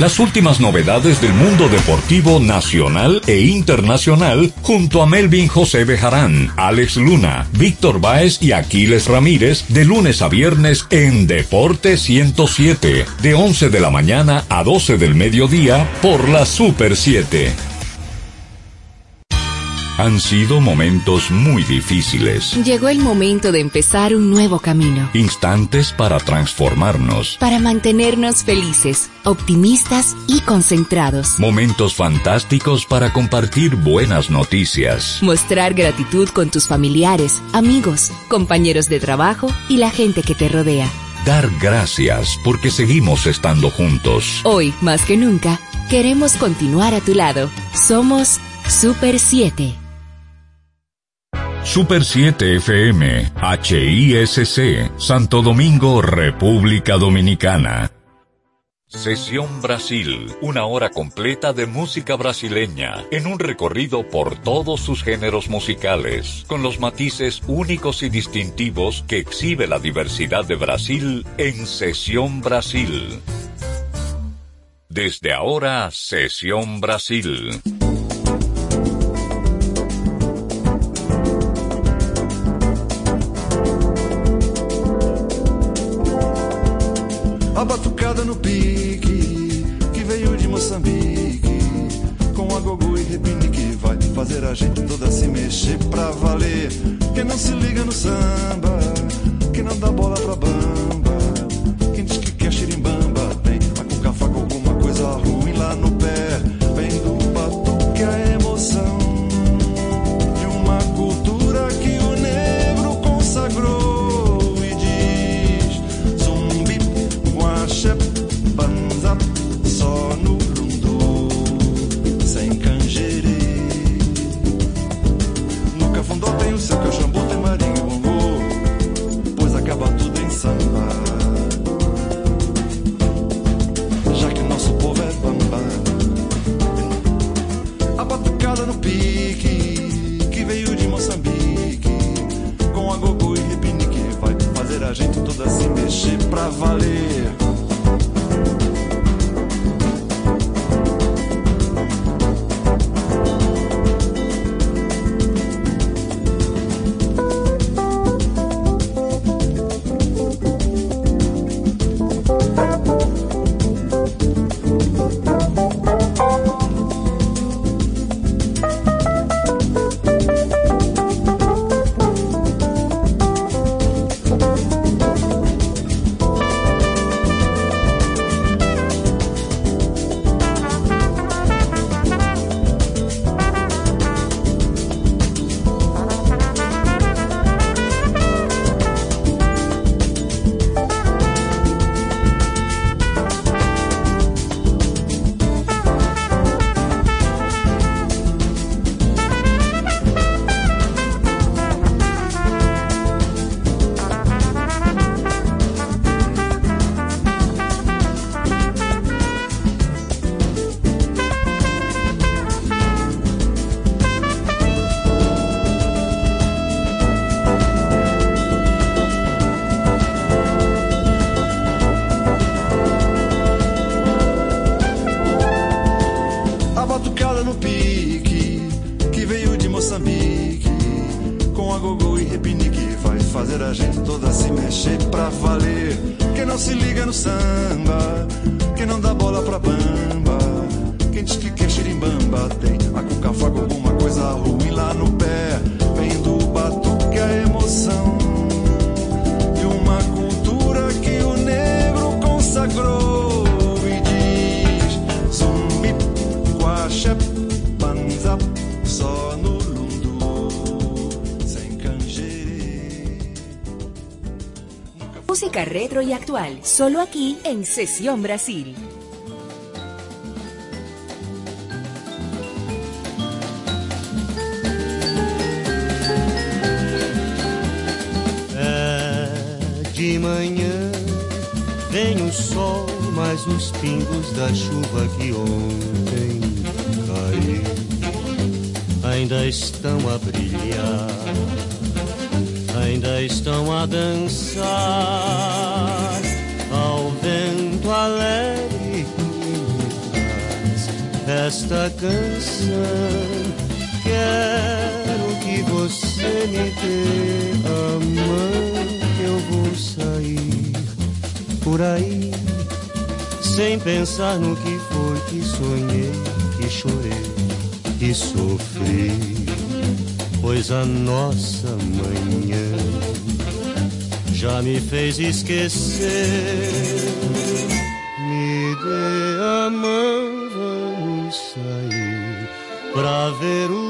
Las últimas novedades del mundo deportivo nacional e internacional junto a Melvin José Bejarán, Alex Luna, Víctor Báez y Aquiles Ramírez de lunes a viernes en Deporte 107, de 11 de la mañana a 12 del mediodía por la Super 7. Han sido momentos muy difíciles. Llegó el momento de empezar un nuevo camino. Instantes para transformarnos. Para mantenernos felices, optimistas y concentrados. Momentos fantásticos para compartir buenas noticias. Mostrar gratitud con tus familiares, amigos, compañeros de trabajo y la gente que te rodea. Dar gracias porque seguimos estando juntos. Hoy, más que nunca, queremos continuar a tu lado. Somos Super 7. Super 7 FM, HISC, Santo Domingo, República Dominicana. Sesión Brasil, una hora completa de música brasileña, en un recorrido por todos sus géneros musicales, con los matices únicos y distintivos que exhibe la diversidad de Brasil en Sesión Brasil. Desde ahora, Sesión Brasil. Fazer a gente toda se mexer pra valer. Quem não se liga no samba, que não dá bola pra mensual, solo aquí en Sesión Brasil. É de manhã vem o sol, mas os pingos da chuva que ontem caiu ainda estão a esta canção. Quero que você me dê a mão que eu vou sair por aí sem pensar no que foi que sonhei, que chorei, que sofri. Pois a nossa manhã já me fez esquecer. Ver o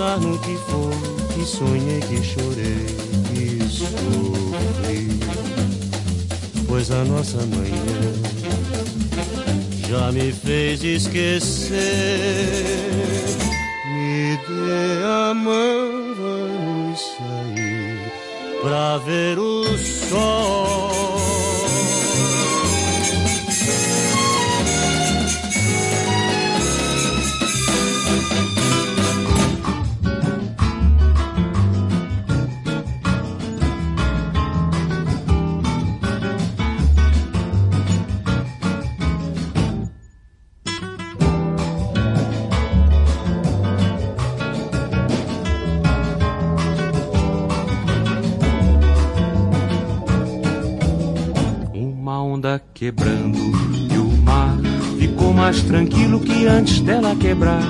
pensar no que foi que sonhei, que chorei, que sofri. Pois a nossa manhã já me fez esquecer. Me dê a mão, vamos sair pra ver o sol. Antes dela quebrar.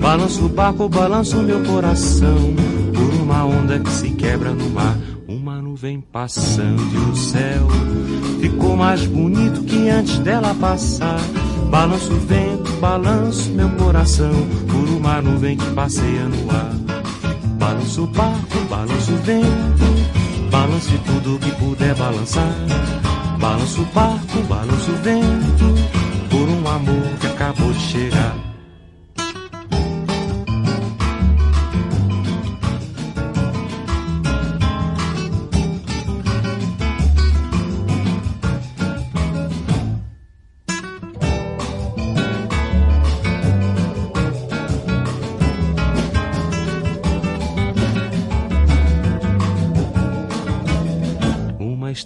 Balanço o barco, balanço meu coração por uma onda que se quebra no mar. Uma nuvem passando e o céu ficou mais bonito que antes dela passar. Balanço o vento, balanço meu coração por uma nuvem que passeia no ar. Balanço o barco, balanço o vento, balance tudo que puder balançar. Balanço o barco, balanço o vento, por um amor que acabou de chegar.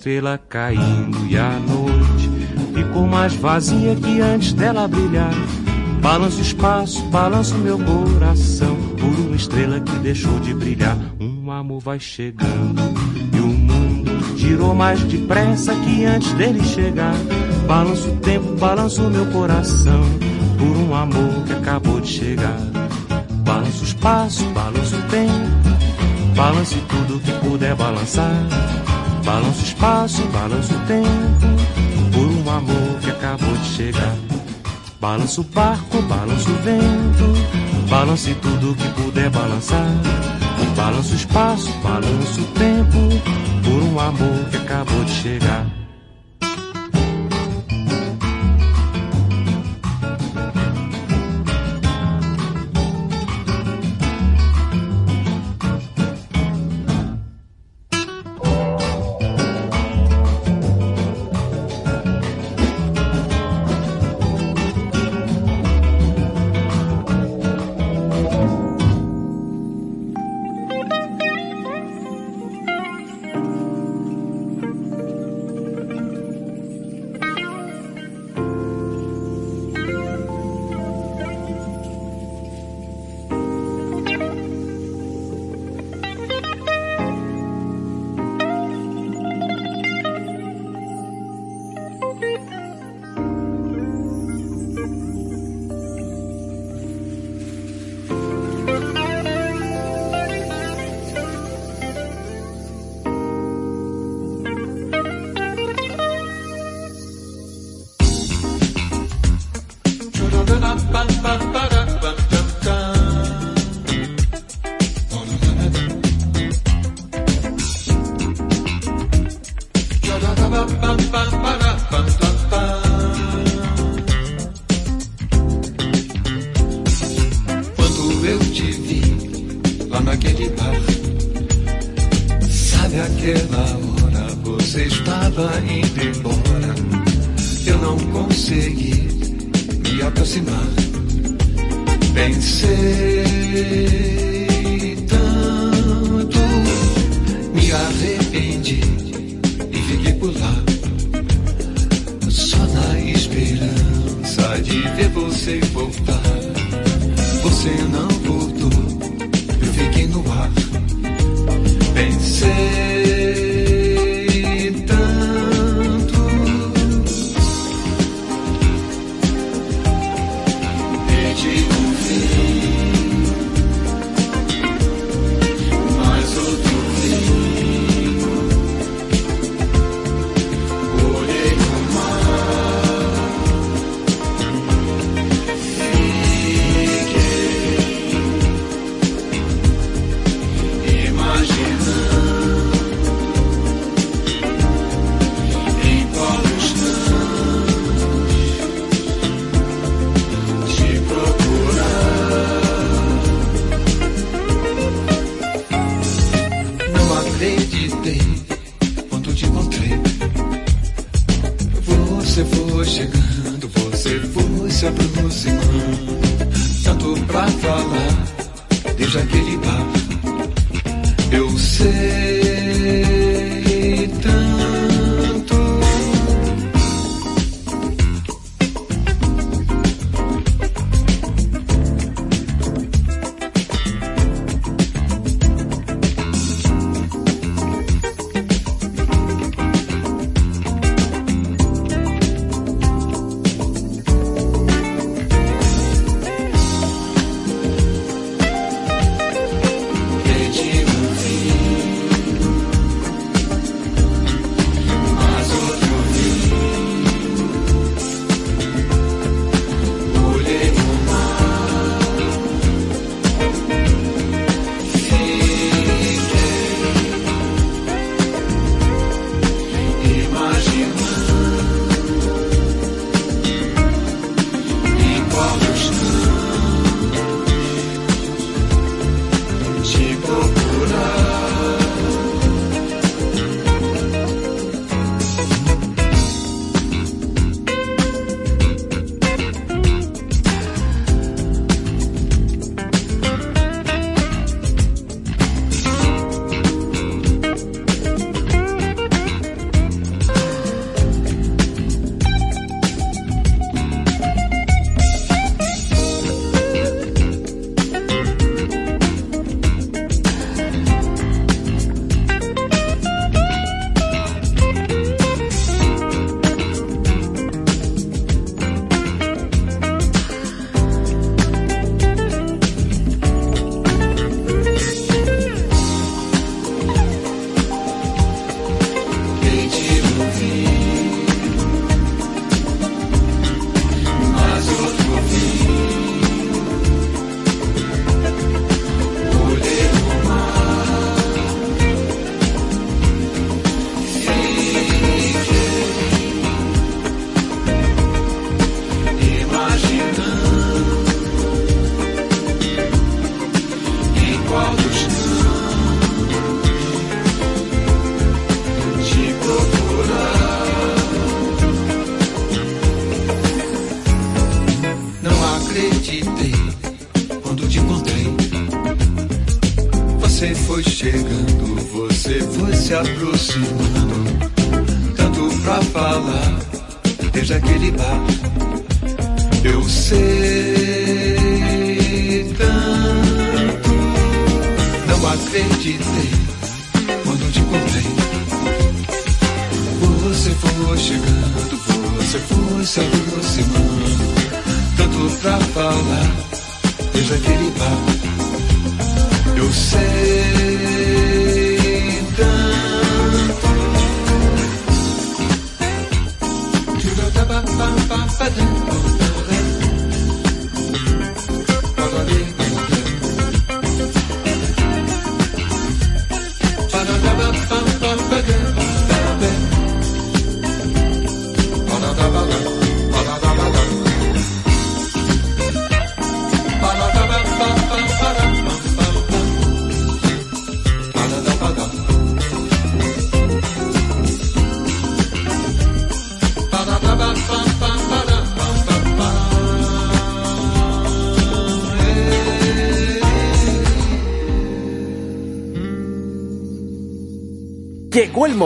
Estrela caindo e a noite ficou mais vazia que antes dela brilhar. Balança o espaço, balança o meu coração por uma estrela que deixou de brilhar. Um amor vai chegando e o mundo girou mais depressa que antes dele chegar. Balança o tempo, balança o meu coração por um amor que acabou de chegar. Balança o espaço, balança o tempo, balance tudo que puder balançar. Balança o espaço, balança o tempo, por um amor que acabou de chegar. Balança o barco, balança o vento, balance tudo que puder balançar. Balança o espaço, balança o tempo, por um amor que acabou de chegar. liba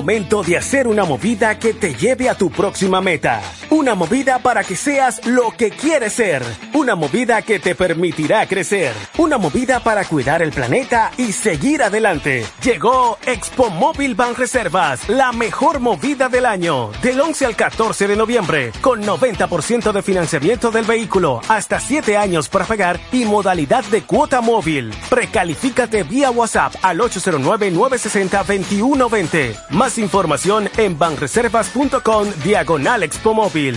momento de hacer una movida que te lleve a tu próxima meta. Una movida para que seas lo que quieres ser. Una movida que te permitirá crecer. Una movida para cuidar el planeta y seguir adelante. Llegó Expo Móvil Ban Reservas, la mejor movida del año. Del 11 al 14 de noviembre, con 90% de financiamiento del vehículo, hasta 7 años para pagar y modalidad de cuota móvil. Precalifícate vía WhatsApp al 809-960-2120 más información en banreservas.com diagonal Expo Móvil.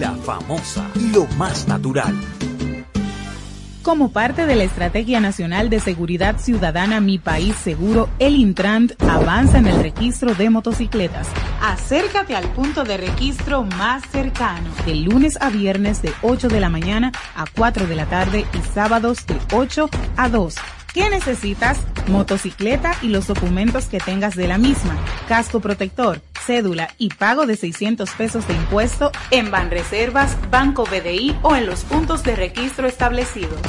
la famosa, lo más natural. Como parte de la Estrategia Nacional de Seguridad Ciudadana Mi País Seguro, el Intrant avanza en el registro de motocicletas. Acércate al punto de registro más cercano, de lunes a viernes de 8 de la mañana a 4 de la tarde y sábados de 8 a 2 ¿Qué necesitas? Motocicleta y los documentos que tengas de la misma, casco protector, cédula y pago de 600 pesos de impuesto en Banreservas, Banco BDI o en los puntos de registro establecidos.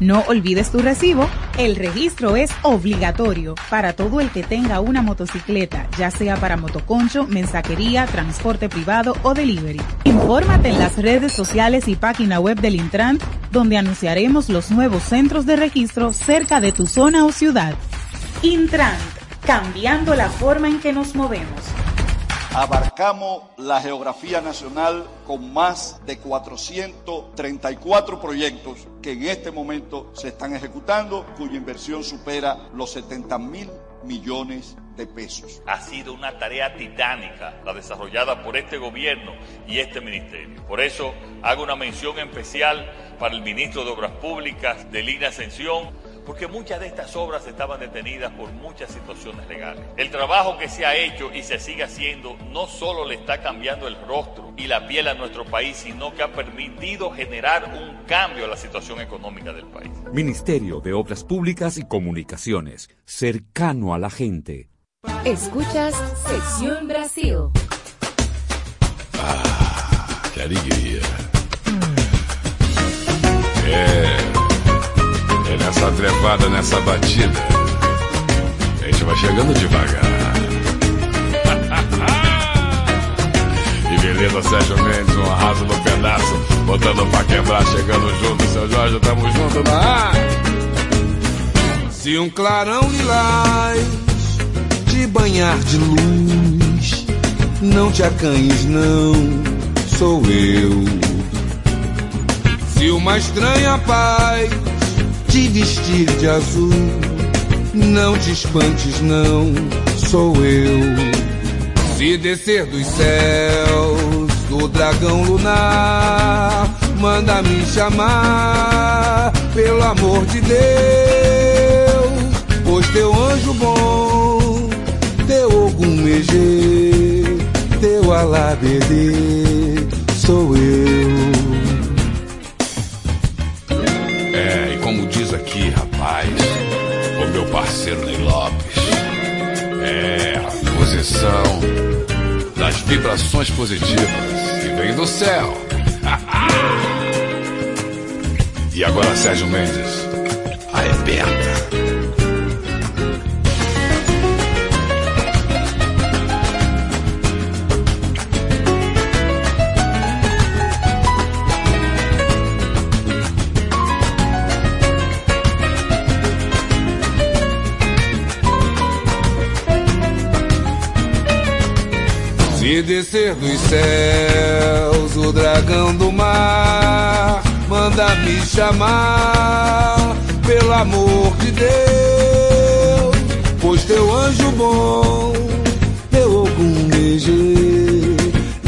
No olvides tu recibo. El registro es obligatorio para todo el que tenga una motocicleta, ya sea para motoconcho, mensajería, transporte privado o delivery. Infórmate en las redes sociales y página web del Intran, donde anunciaremos los nuevos centros de registro cerca de tu zona o ciudad. Intran, cambiando la forma en que nos movemos abarcamos la geografía nacional con más de 434 proyectos que en este momento se están ejecutando, cuya inversión supera los 70 mil millones de pesos. Ha sido una tarea titánica la desarrollada por este gobierno y este ministerio. Por eso hago una mención especial para el ministro de Obras Públicas de Línea Ascensión porque muchas de estas obras estaban detenidas por muchas situaciones legales. El trabajo que se ha hecho y se sigue haciendo no solo le está cambiando el rostro y la piel a nuestro país, sino que ha permitido generar un cambio a la situación económica del país. Ministerio de Obras Públicas y Comunicaciones, cercano a la gente. Escuchas Sección Brasil. Ah, qué alegría. Eh. É nessa trevada, nessa batida. A gente vai chegando devagar. e beleza, Sérgio Mendes, um arraso no pedaço. Botando pra quebrar, chegando junto. Seu Jorge, tamo junto na. Se um clarão lilás te banhar de luz, não te acanhes, não, sou eu. Se uma estranha paz te vestir de azul. Não te espantes, não, sou eu. Se descer dos céus, do dragão lunar, manda me chamar, pelo amor de Deus. Pois teu anjo bom, teu Ogum Megê, teu Alabedê, sou eu. Aqui, rapaz, o meu parceiro Ney Lopes. É a posição das vibrações positivas que vem do céu. e agora, Sérgio Mendes, arrebenta. Se descer dos céus o dragão do mar manda me chamar, pelo amor de Deus, pois teu anjo bom, teu Ogum Megê,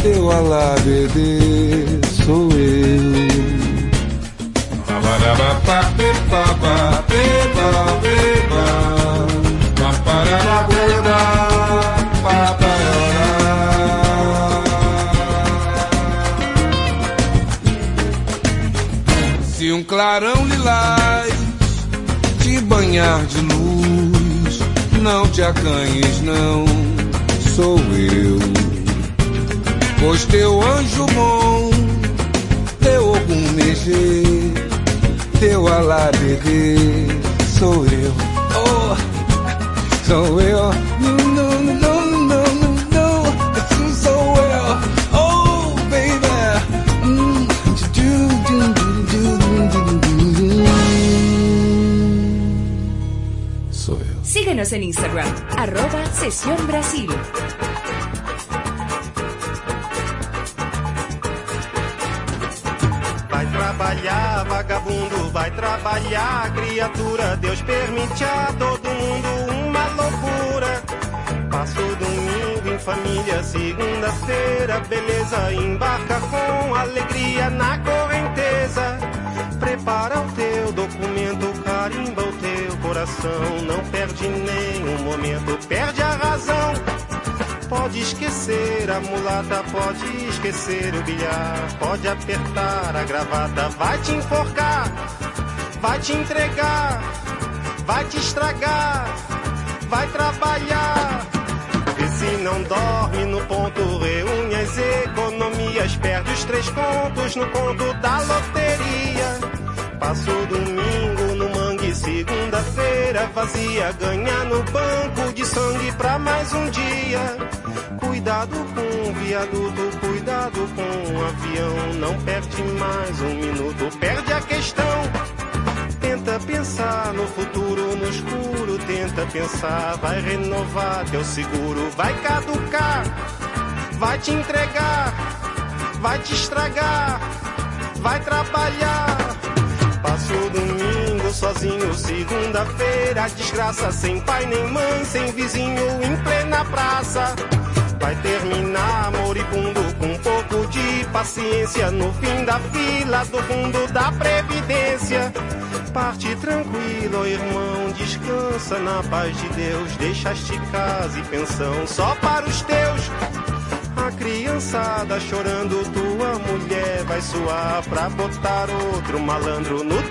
teu Alabedê, sou eu. Paparabá, pepa, pepa, clarão lilás te banhar de luz, não te acanhes, não, sou eu. Pois teu anjo bom, teu algum mexer, teu alá bebê, sou eu. Oh, sou eu. Síguenos en Instagram, arroba Sesión Brasil. Vai trabalhar, vagabundo, vai trabalhar, criatura. Deus permite a todo mundo uma loucura. Passo domingo em família, segunda-feira, beleza. Embarca com alegria na correnteza. Prepara o teu coração. Não perde nenhum momento, perde a razão. Pode esquecer a mulata, pode esquecer o bilhar, pode apertar a gravata, vai te enforcar, vai te entregar, vai te estragar, vai trabalhar. E se não dorme no ponto, reúne as economias, perde os três pontos no conto da loteria. Passa o domingo no mangue, segunda-feira vazia, ganha no banco de sangue pra mais um dia. Cuidado com o viaduto, cuidado com o avião, não perde mais um minuto, perde a questão. Tenta pensar no futuro, no escuro, tenta pensar, vai renovar teu seguro, vai caducar, vai te entregar, vai te estragar, vai trabalhar. Passo o domingo sozinho, segunda-feira, desgraça, sem pai nem mãe, sem vizinho, em plena praça. Vai terminar moribundo com um pouco de paciência no fim da fila do fundo da previdência. Parte tranquilo, irmão, descansa na paz de Deus. Deixaste casa e pensão só para os teus. A criançada chorando, tua mulher vai suar pra botar outro malandro no.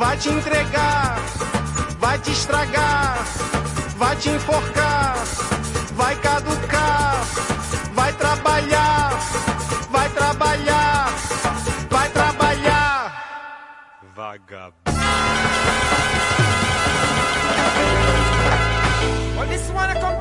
Vai te entregar, vai te estragar, vai te enforcar, vai caducar, vai trabalhar, vai trabalhar, vai trabalhar. Vagabundo. Well, this one I come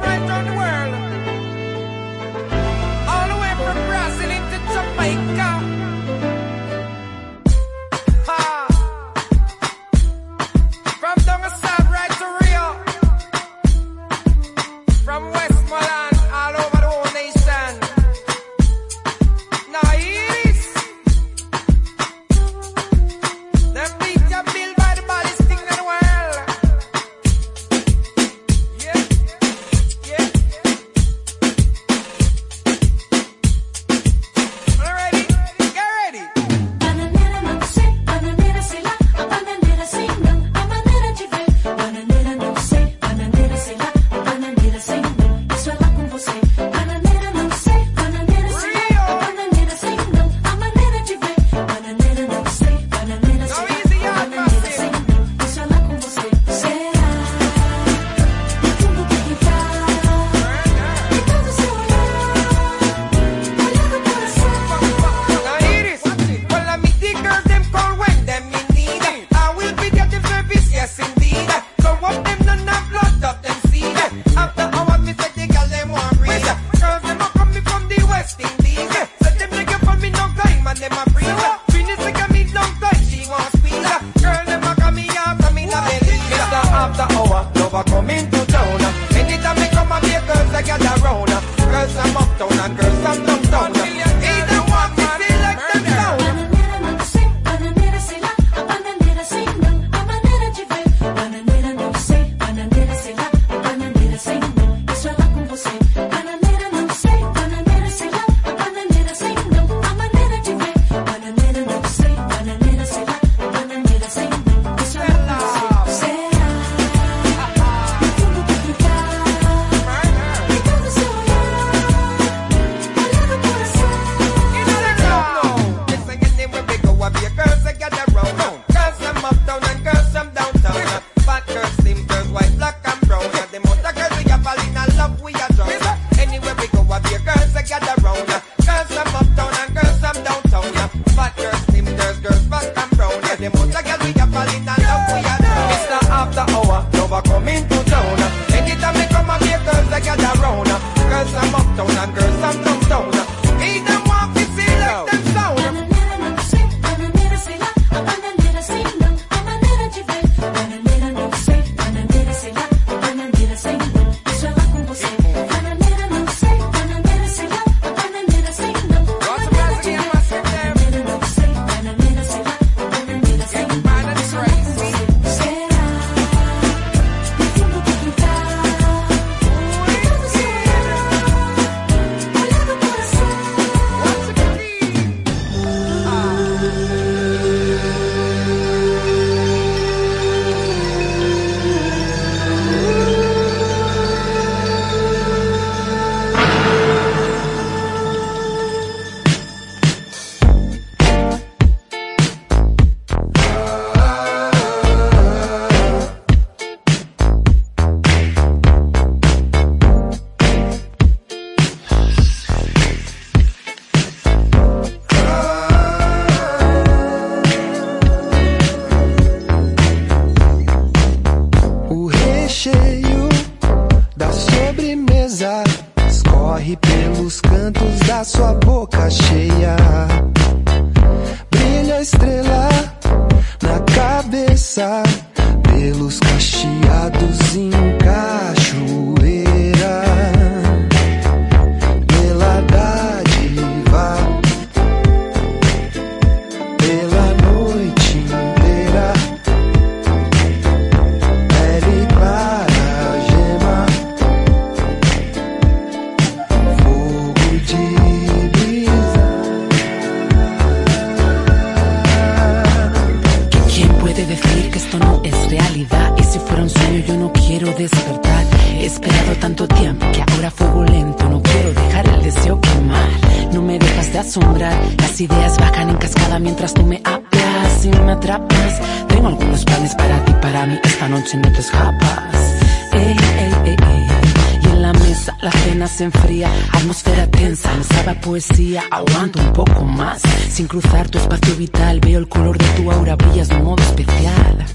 tensa, me sabe a poesía. Aguanto un poco más. Sin cruzar tu espacio vital, veo el color de tu aura, brillas de un modo especial.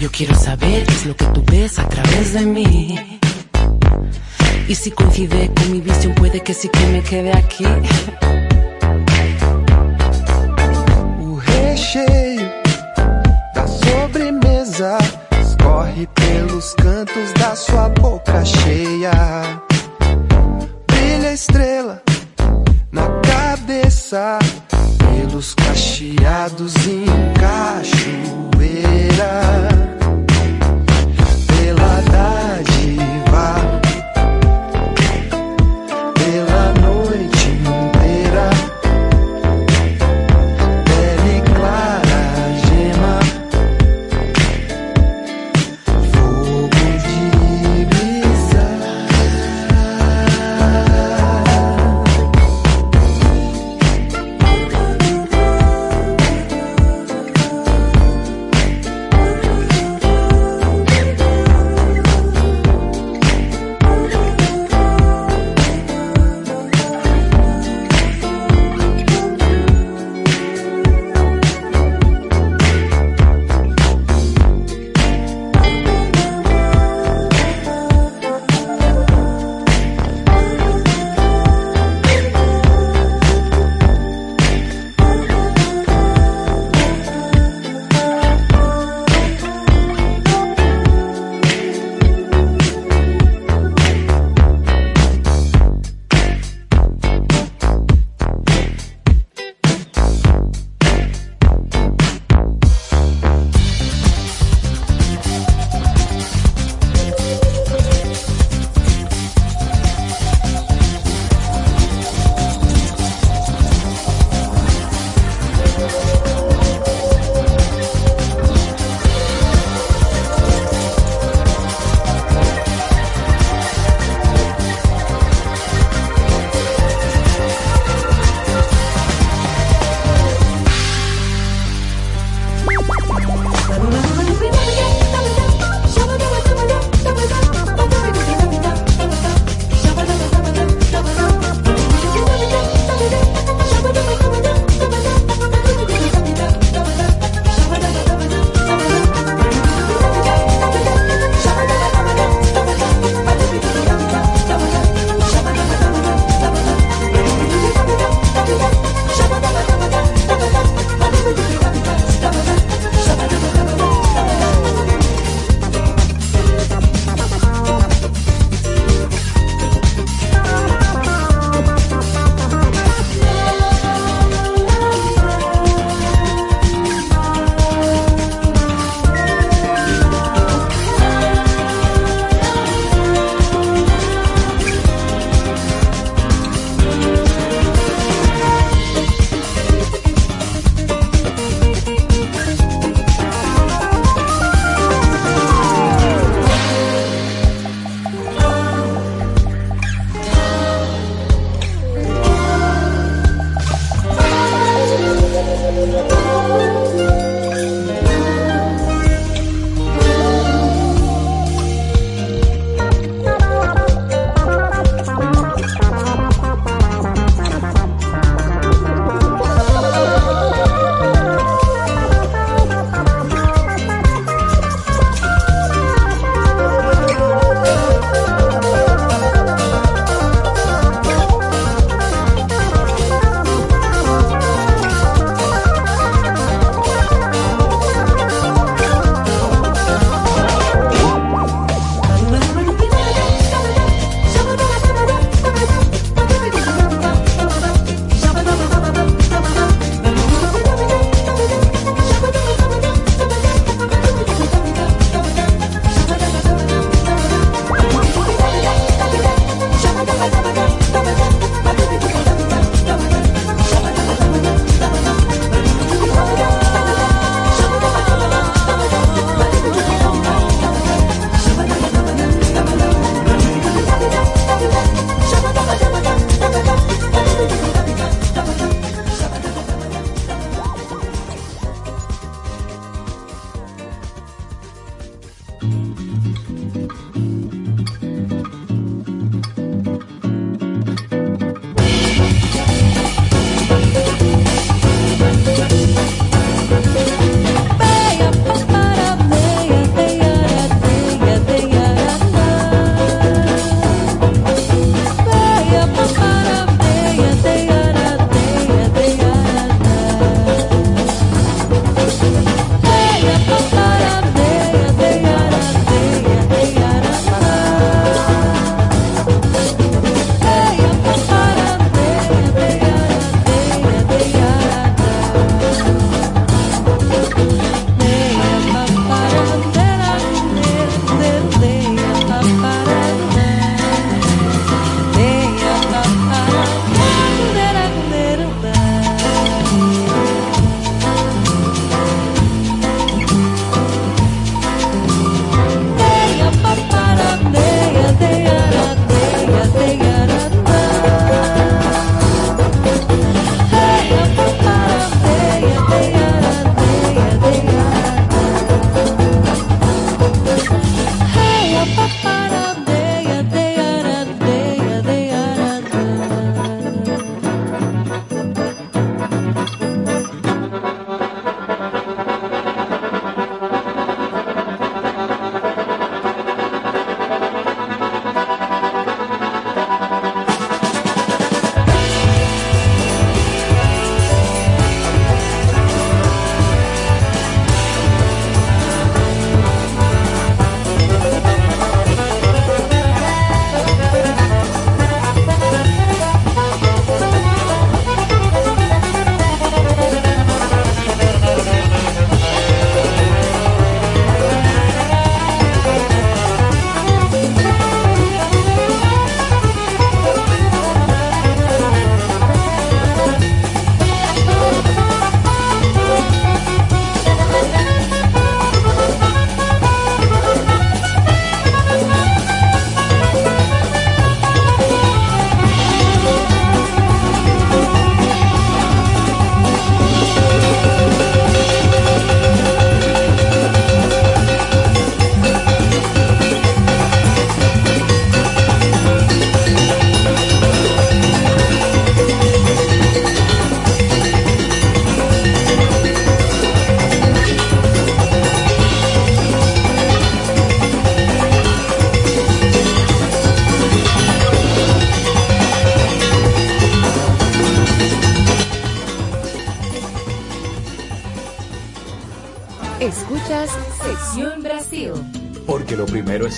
Yo quiero saber qué es lo que tú ves a través de mí. Y si coincide con mi visión, puede que sí que me quede aquí. O recheio da sobremesa escorre pelos cantos da sua boca cheia. Brilha estrela na cabeça, pelos cacheados em cachoeira. Pela dádiva,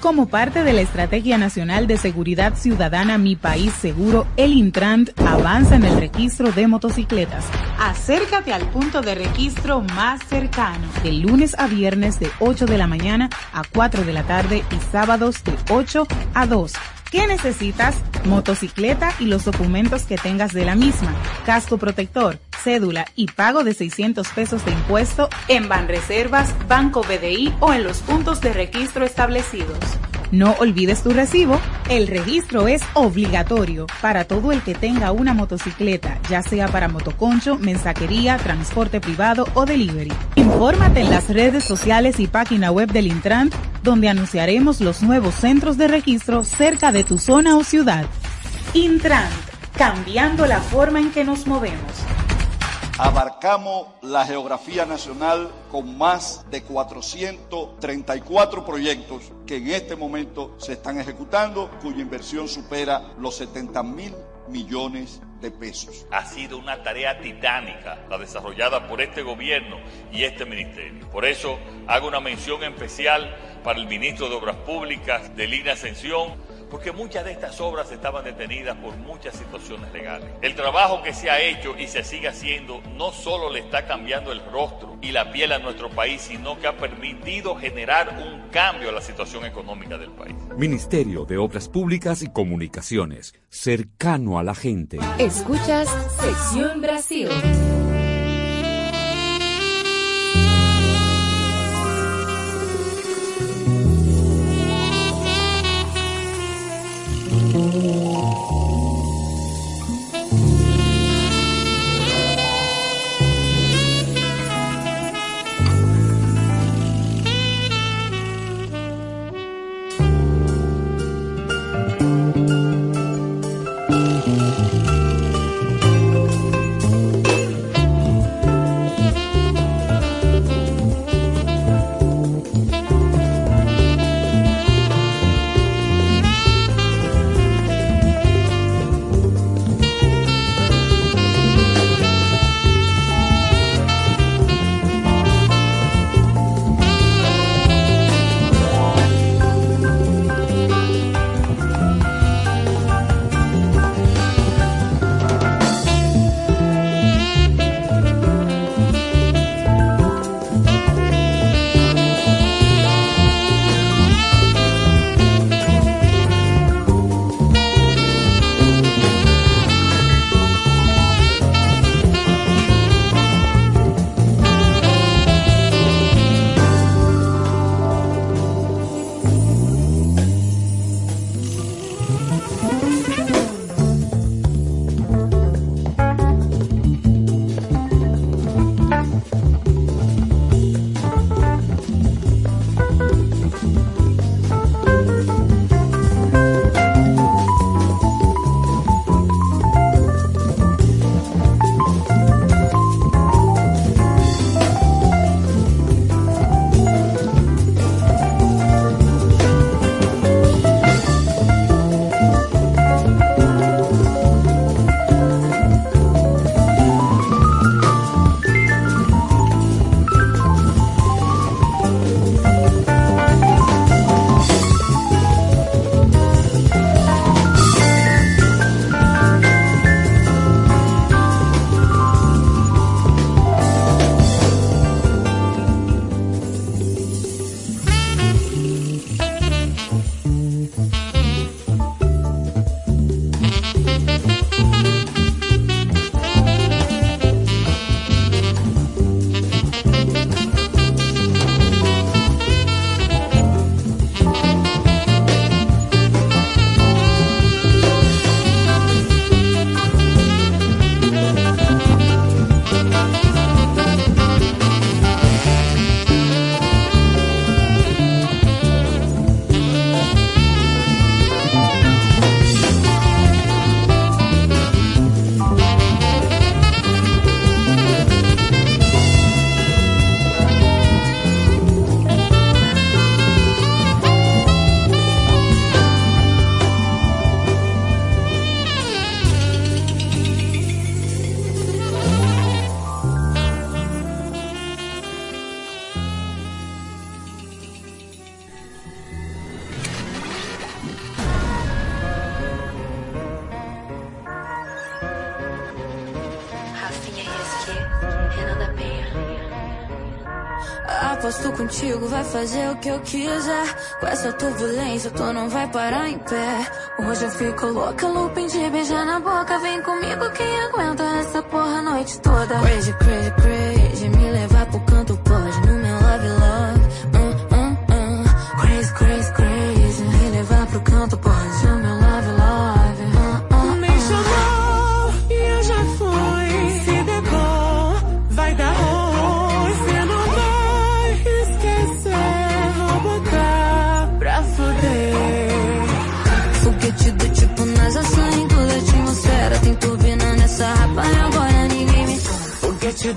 Como parte de la Estrategia Nacional de Seguridad Ciudadana Mi País Seguro, el Intrant avanza en el registro de motocicletas. Acércate al punto de registro más cercano, de lunes a viernes de 8 de la mañana a 4 de la tarde y sábados de 8 a 2. ¿Qué necesitas? Motocicleta y los documentos que tengas de la misma, casco protector, cédula y pago de 600 pesos de impuesto en Banreservas, Banco BDI o en los puntos de registro establecidos. No olvides tu recibo, el registro es obligatorio para todo el que tenga una motocicleta, ya sea para motoconcho, mensajería, transporte privado o delivery. Infórmate en las redes sociales y página web del Intran, donde anunciaremos los nuevos centros de registro cerca de tu zona o ciudad. Intran, cambiando la forma en que nos movemos. Abarcamos la geografía nacional con más de 434 proyectos que en este momento se están ejecutando, cuya inversión supera los 70 mil millones de pesos. Ha sido una tarea titánica la desarrollada por este gobierno y este ministerio. Por eso hago una mención especial para el ministro de Obras Públicas de Línea Ascensión, porque muchas de estas obras estaban detenidas por muchas situaciones legales. El trabajo que se ha hecho y se sigue haciendo no solo le está cambiando el rostro y la piel a nuestro país, sino que ha permitido generar un cambio a la situación económica del país. Ministerio de Obras Públicas y Comunicaciones, cercano a la gente. Escuchas Sección Brasil. Que eu quiser. Com essa turbulência, tu não vai parar em pé. Hoje eu fico louca, looping de beijar na boca. Vem comigo, quem aguenta essa porra a noite toda. Crazy, crazy, crazy. Me levar pro canto pode, no meu love, love. Hum, hum, hum. Crazy, crazy, crazy. Me levar pro canto pode,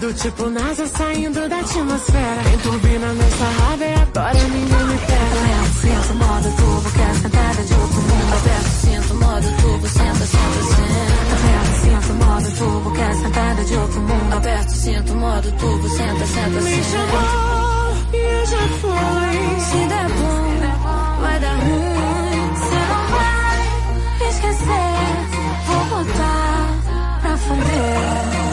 do tipo NASA saindo da atmosfera. Tem turbina nessa raba e agora ninguém me pega. Aperta, sinto modo turbo, quer sentada de outro mundo. Aperta, sinto modo turbo, senta, senta, senta. Aperta, sinto modo turbo, quer sentada de outro mundo. Aperta, sinto modo turbo, senta, senta, Me senta. chamou e eu já fui. Se der bom, vai dar ruim. Cê não vai esquecer. Vou botar pra fuder.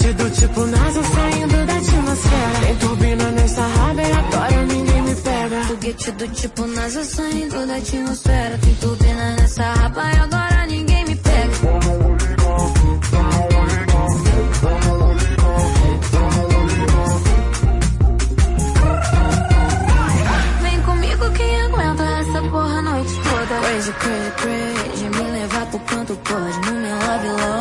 Do tipo NASA saindo da atmosfera. Tem turbina nessa raba e agora ninguém me pega. Foguete do tipo NASA saindo da atmosfera. Tem turbina nessa rapa e agora ninguém me pega. Vem comigo quem aguenta essa porra a noite toda. Crazy, crazy, crazy. Me levar pro canto pode. No meu love, love.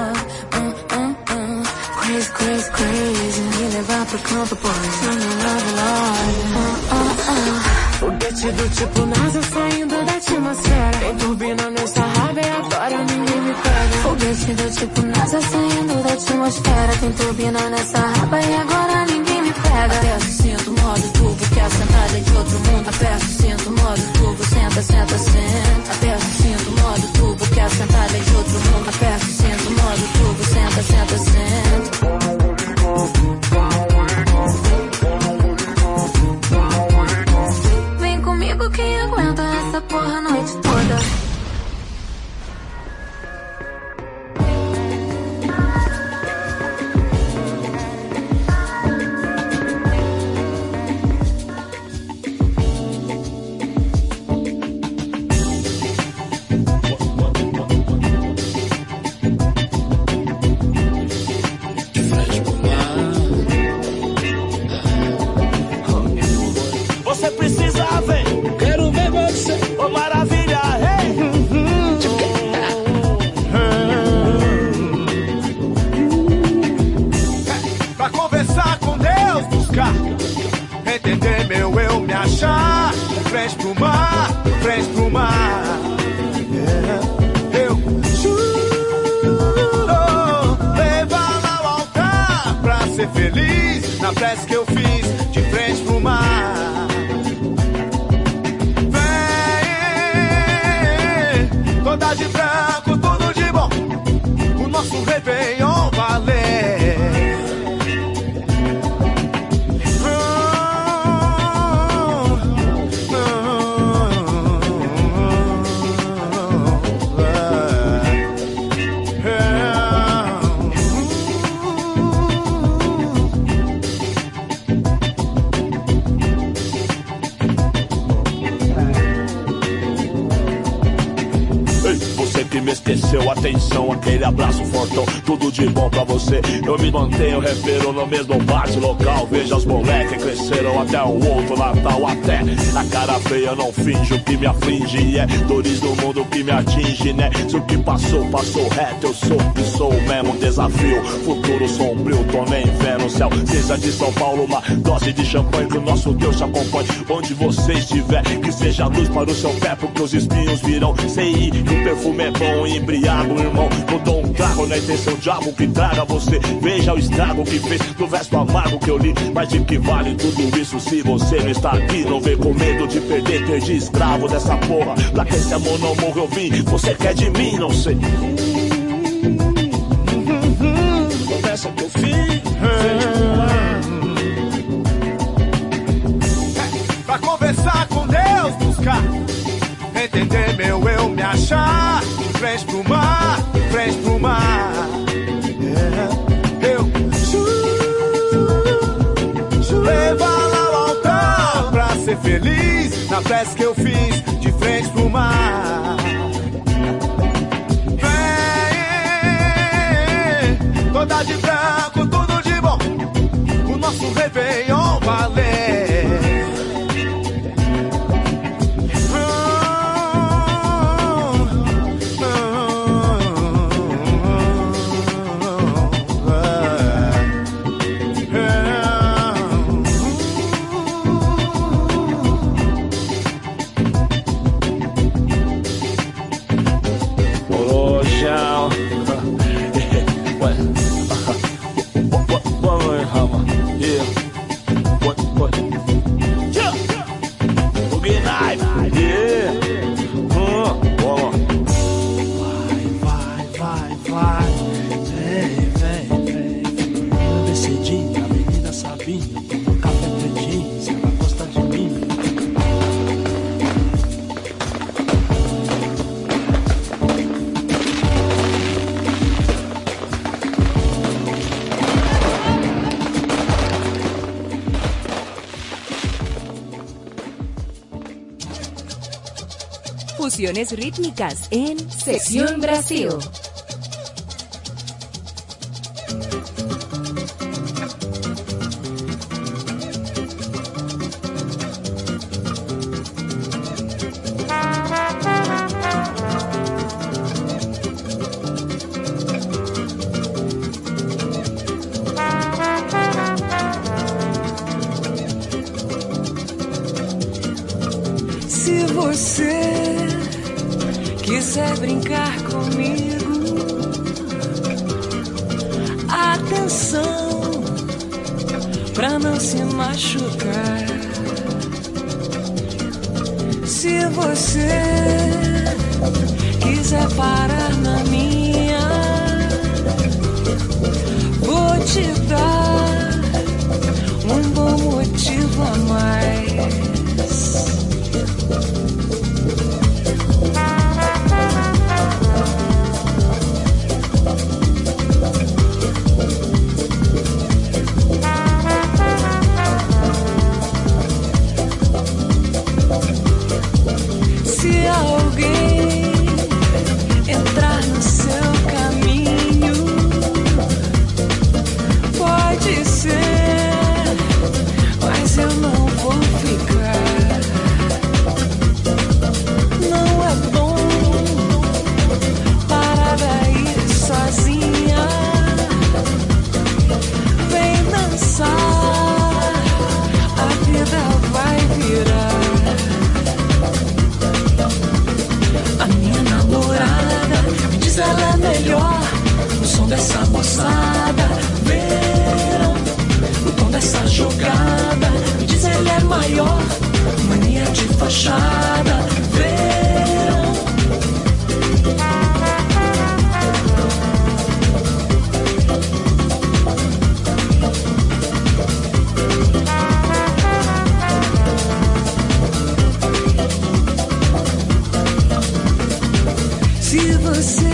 Hum. Crazy. Me levar pro canto pode. No meu love, love. Hum, hum, hum. Foguete do tipo NASA saindo da atmosfera. Tem turbina nessa raba e agora ninguém me pega. Foguete do tipo NASA saindo da atmosfera. Tem turbina nessa raba e agora ninguém me pega. Aperto, sinto modo turbo, quer sentada de outro mundo. Aperto, sinto modo turbo, senta, senta, senta. Aperto, sinto modo turbo, quer sentada de outro mundo. without até a cara feia não finjo que me aflige. É dores do mundo que me atinge, né? Se o que passou, passou reto, eu sou o que sou mesmo. Desafio, futuro sombrio, tô nem vendo o céu. Seja de São Paulo, uma dose de champanhe que o nosso Deus te acompanhe. Onde você estiver, que seja luz para o seu pé, porque os espinhos virão. Sei que o perfume é bom e embriago, irmão. Não dou um trago na intenção, diabo que traga você. Veja o estrago que fez do verso amargo que eu li. Mas de que vale tudo isso se você não está aqui? Não vem com medo de perder, perdi escravo dessa porra. Pra que esse amor não morra, eu vim. Você quer de mim, não sei. Conversa que eu fiz. Pra conversar com Deus, buscar entender meu eu, me achar. De frente pro mar, na pesca eu fiz Evoluciones rítmicas en Sesión Brasil. Você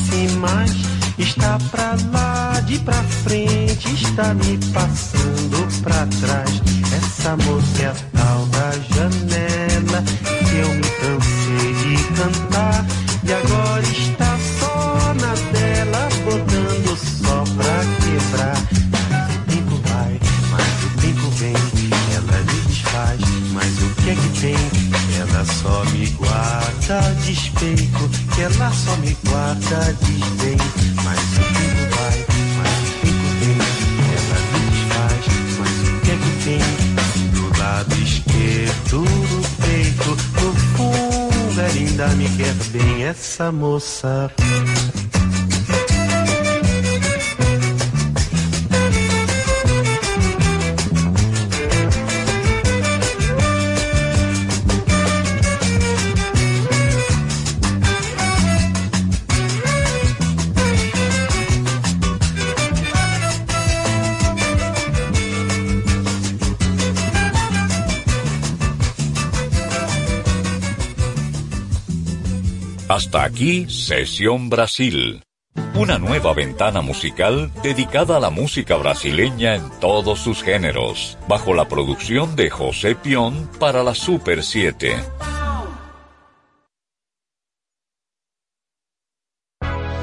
conhece mais. Está pra lá, de pra frente, está me passando pra trás. Essa moça é a tal da janela que eu me cansei de cantar. E agora está só na dela, botando só pra quebrar. Mas o tempo vai, mas o tempo vem. Ela me desfaz, mas o que é que tem? Ela só me guarda despeito, que ela só me guarda desdém. Mas o tempo vai, mas o tempo vem. Ela me desfaz, mas o que que tem? Do lado esquerdo do peito, no fundo ela ainda me quer bem. Essa moça. Hasta aquí Sesión Brasil. Una nueva ventana musical dedicada a la música brasileña en todos sus géneros, bajo la producción de José Pion para la Super 7.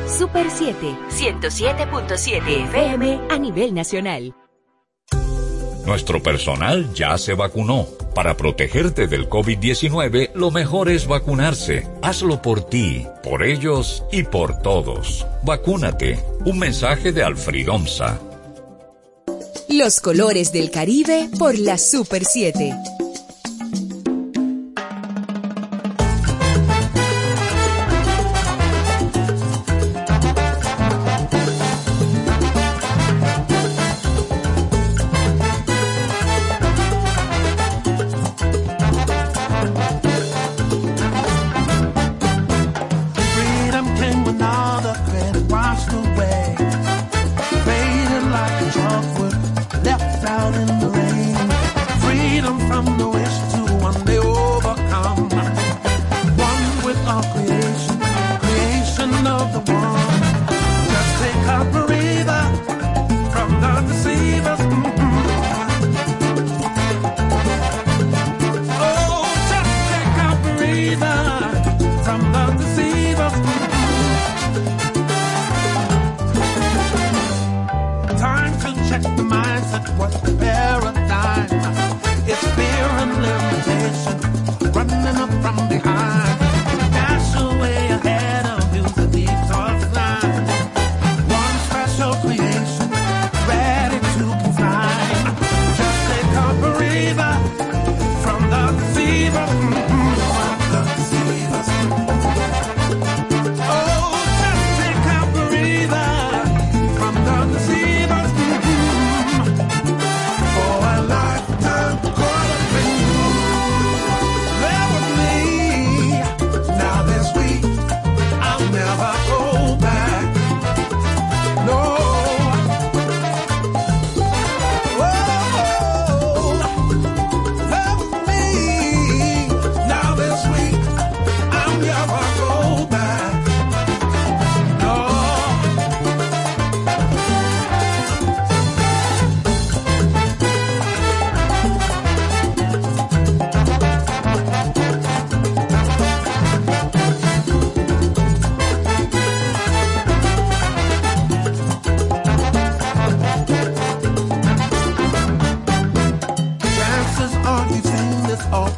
Super 7, 107.7 FM a nivel nacional. Nuestro personal ya se vacunó. Para protegerte del COVID-19, lo mejor es vacunarse. Hazlo por ti, por ellos y por todos. Vacúnate. Un mensaje de Alfridomsa. Los colores del Caribe por la Super 7.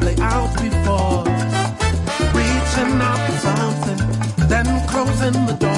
really out before. Reaching out for something, then closing the door.